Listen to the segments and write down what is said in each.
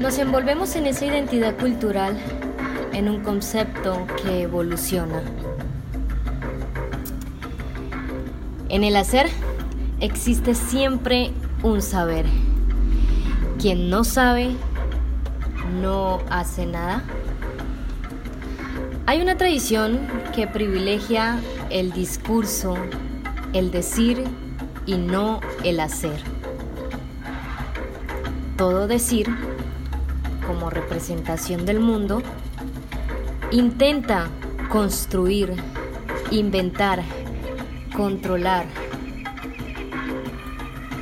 Nos envolvemos en esa identidad cultural, en un concepto que evoluciona. En el hacer existe siempre un saber. Quien no sabe, no hace nada. Hay una tradición que privilegia el discurso, el decir y no el hacer. Todo decir, como representación del mundo, intenta construir, inventar, controlar.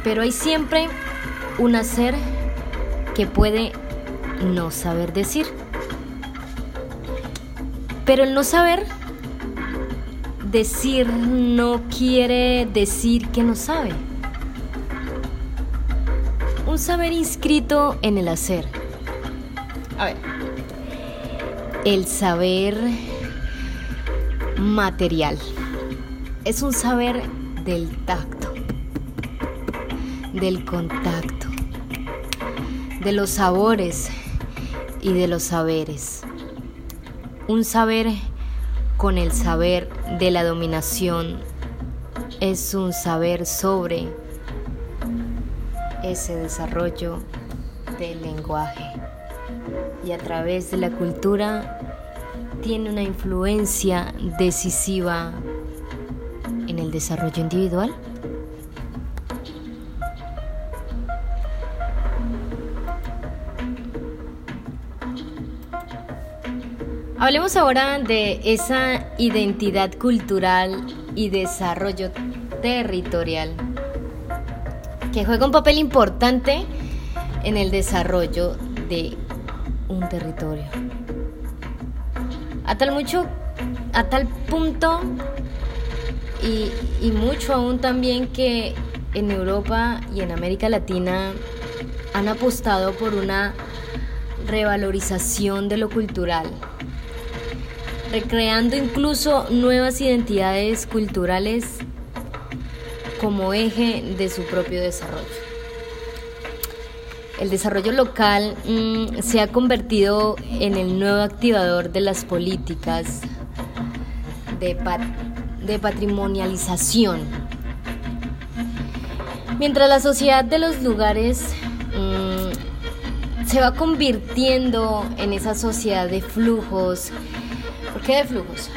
Pero hay siempre un hacer que puede no saber decir. Pero el no saber decir no quiere decir que no sabe. Un saber inscrito en el hacer. A ver. El saber material. Es un saber del tacto, del contacto, de los sabores y de los saberes un saber con el saber de la dominación es un saber sobre ese desarrollo del lenguaje y a través de la cultura tiene una influencia decisiva en el desarrollo individual. Hablemos ahora de esa identidad cultural y desarrollo territorial que juega un papel importante en el desarrollo de un territorio. A tal mucho, a tal punto y, y mucho aún también que en Europa y en América Latina han apostado por una revalorización de lo cultural recreando incluso nuevas identidades culturales como eje de su propio desarrollo. El desarrollo local mm, se ha convertido en el nuevo activador de las políticas de, patrimonialización. Mientras la sociedad de los lugares mm, se va convirtiendo en esa sociedad de flujos ¿Por qué de flujos?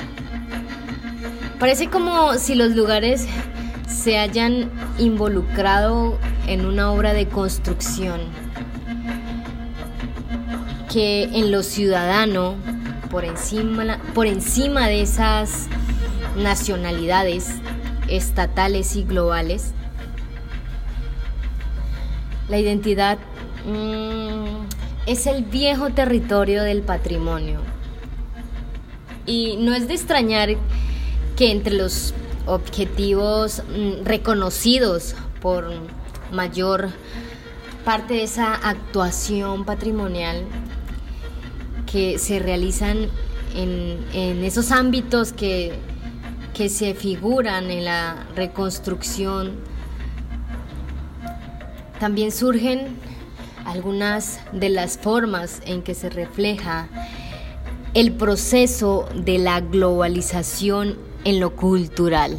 Parece como si los lugares se hayan involucrado en una obra de construcción que en lo ciudadano, por encima, por encima de esas nacionalidades estatales y globales, la identidad mm, es el viejo territorio del patrimonio. Y no es de extrañar que entre los objetivos mm, reconocidos por mayor parte de esa actuación patrimonial que se realizan en, esos ámbitos que, que se figuran en la reconstrucción, también surgen algunas de las formas en que se refleja el proceso de la globalización en lo cultural.